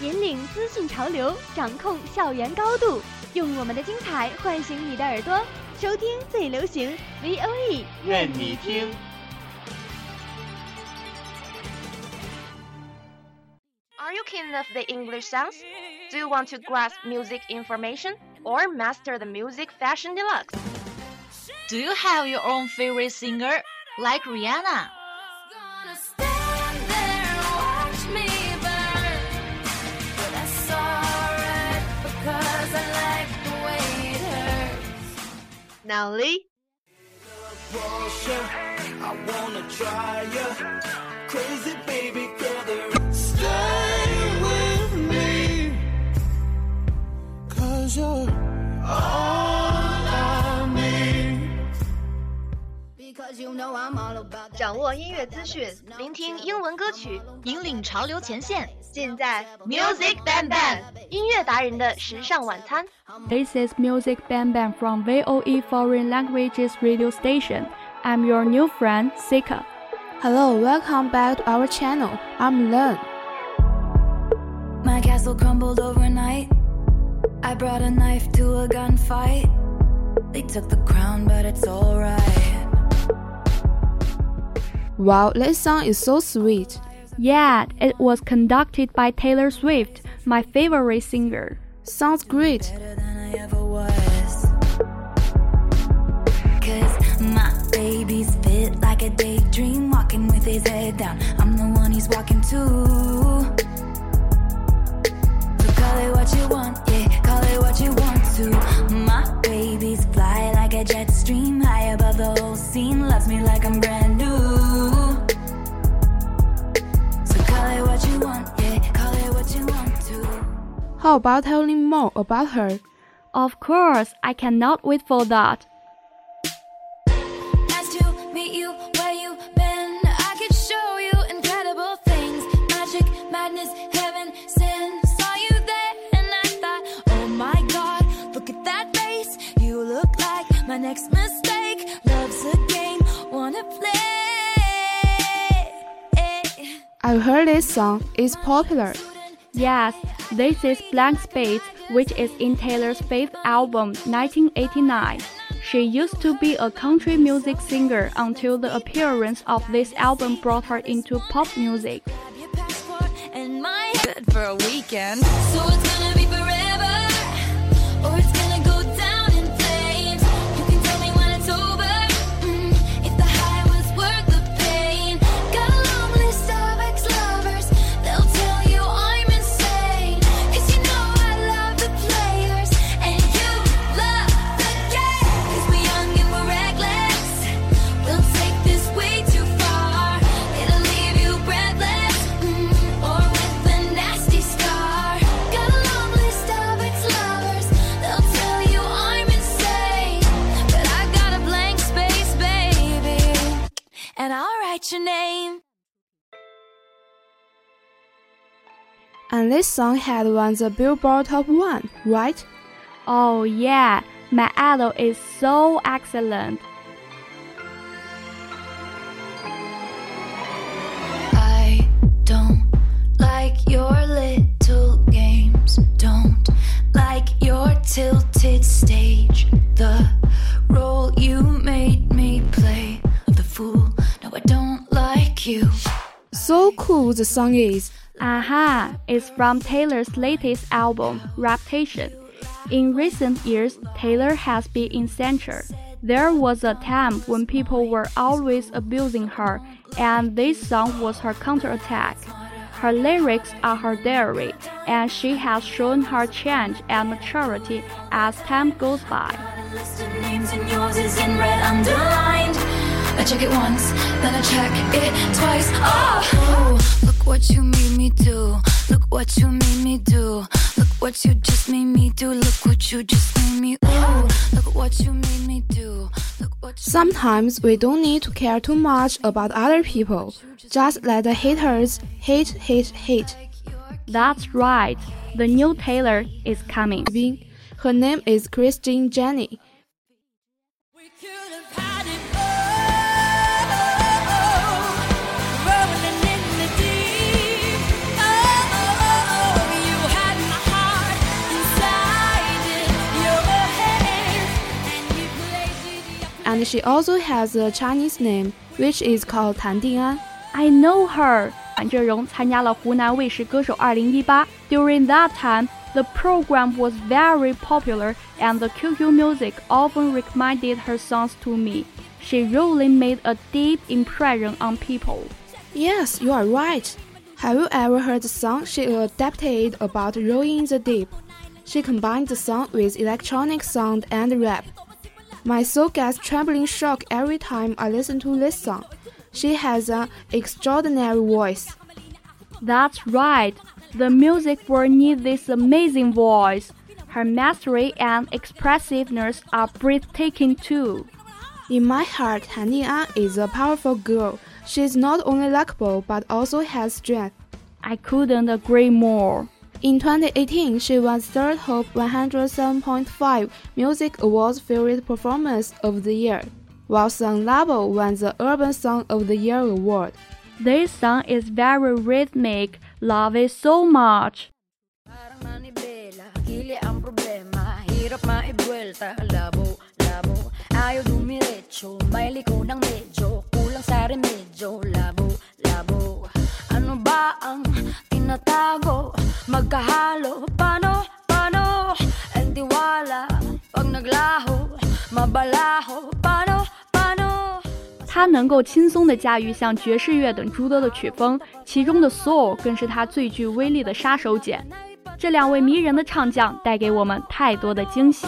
引领资讯潮流，掌控校园高度，用我们的精彩唤醒你的耳朵，收听最流行 V O E，愿你听。 Are you keen of the English sounds? Do you want to grasp music information or master the music fashion deluxe? Do you have your own favorite singer, like Rihanna? That. 掌握音乐资讯，聆听英文歌曲，引领潮流前线。尽在 Music Bang Bang 音乐达人的时尚晚餐。 This is Music Bang Bang from VOE Foreign Languages radio station. I'm your new friend, Sika. Hello, welcome back to our channel. I'm Len. My castle crumbled overnight. I brought a knife to a gunfight. They took the crown, but it's alright. Wow, this song is so sweet. Yeah, it was conducted by Taylor Swift, my favorite singer. Sounds great. Better than I ever was. Cause my baby's fit like a daydream, walking with his head down. I'm the one he's walking to. So call it what you want, yeah, call it what you want to. My baby's fly like a jet stream, high above the whole scene, loves me like I'm brand How about telling more about her? Of course, I cannot wait for that. Nice to meet you where you been. I could show you incredible things. Magic, madness, heaven, sin. Saw you there and I thought, oh my god, look at that face. You look like my next mistake. Love's a game, wanna play. I've heard this song. It's popular. Yes, this is Blank Space, which is in Taylor's fifth album, 1989. She used to be a country music singer until the appearance of this album brought her into pop music. And this song had won the Billboard Top 1, right? Oh yeah, my idol is so excellent. I don't like your little games. Don't like your tilted stage. The role you made me play of the fool. No, I don't like you. So cool the song is. Aha, it's from Taylor's latest album, Reputation. In recent years, Taylor has been in censure. There was a time when people were always abusing her, and this song was her counterattack. Her lyrics are her diary, and she has shown her change and maturity as time goes by. List of names and yours is in red underlined. I check it once, then I check it twice. Oh, look what you made me do. Look what you made me do. Look what you just made me do. Look what you just made me. Ooh, look what you made me do. Look what you Sometimes we don't need to care too much about other people. Just let the haters hate, hate, hate. That's right. The new Taylor is coming. Her name is Christine Jenny. and she also has a Chinese name, which is called Tan Ding'an. I know her. 管哲荣参加了湖南卫视歌手2018。During that time, the program was very popular, and the QQ Music often recommended her songs to me. She really made a deep impression on people. Yes, you are right. Have you ever heard the song she adapted about Rolling in the Deep? She combined the song with electronic sound and rap. My soul gets trembling shock every time I listen to this song. She has an extraordinary voice. That's right. The music world needs this amazing voice. Her mastery and expressiveness are breathtaking too. In my heart, Tan Ding'an is a powerful girl. She is not only likable but also has strength. I couldn't agree more. In 2018, she won third Hope 107.5 Music Awards Favorite Performance of the Year, while Song Labo won the Urban Song of the Year award. This song is very rhythmic. Love it so much. Parang manibela, hili ang problema. Hirap maibwelta, labo, labo. Ayaw dumiretso, may liko ng medyo. Kulang sa remedyo, labo, labo. Ano ba ang tinatago? Magkahalo, paano, paano? Ang tiwala, pag naglaho Mabalaho, paano, paano? 他能够轻松地驾驭像爵士乐等诸多的曲风，其中的 soul 更是他最具威力的杀手锏。这两位迷人的唱将带给我们太多的惊喜。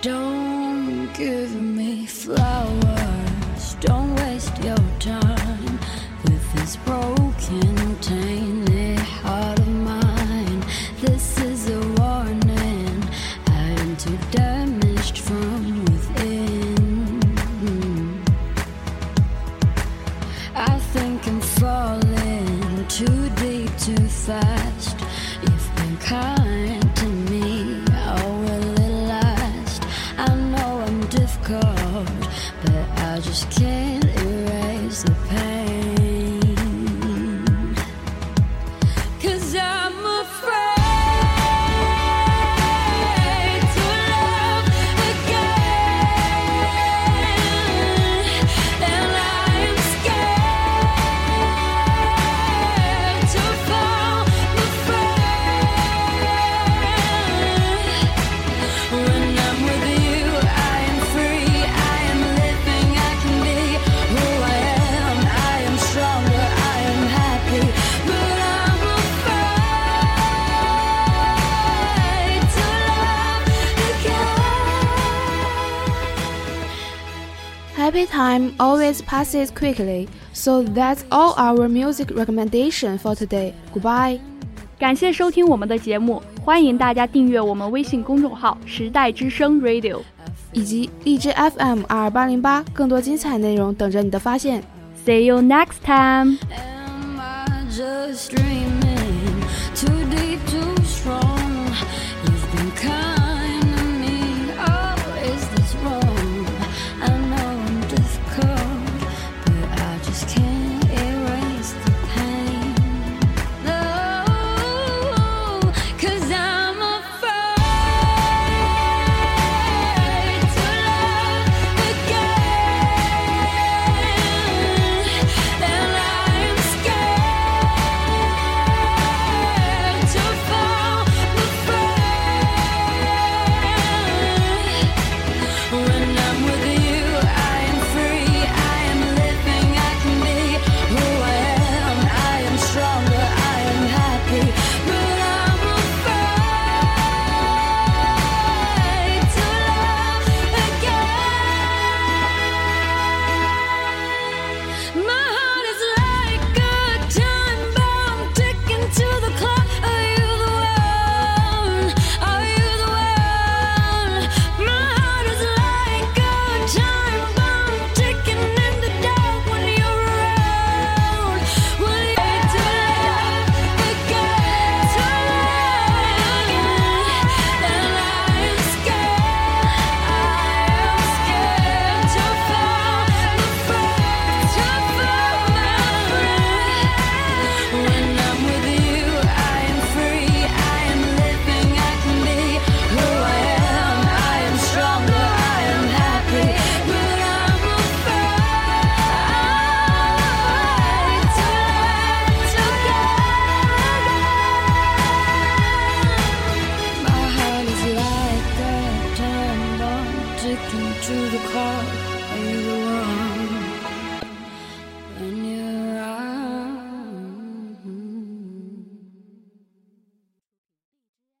Don't give me flowers. Don't waste your time with this broken, Happy time always passes quickly, so that's all our music recommendation for today. Goodbye. 感谢收听我们的节目，欢迎大家订阅我们微信公众号“时代之声 Radio”。以及荔枝 FM 二八零八，更多精彩内容等着你的发现。 See you next time. Am I just dreaming? Too deep, too strong. You've been kind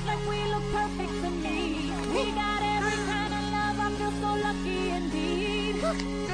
looks like we look perfect to me. We got every kind of love, I feel so lucky indeed.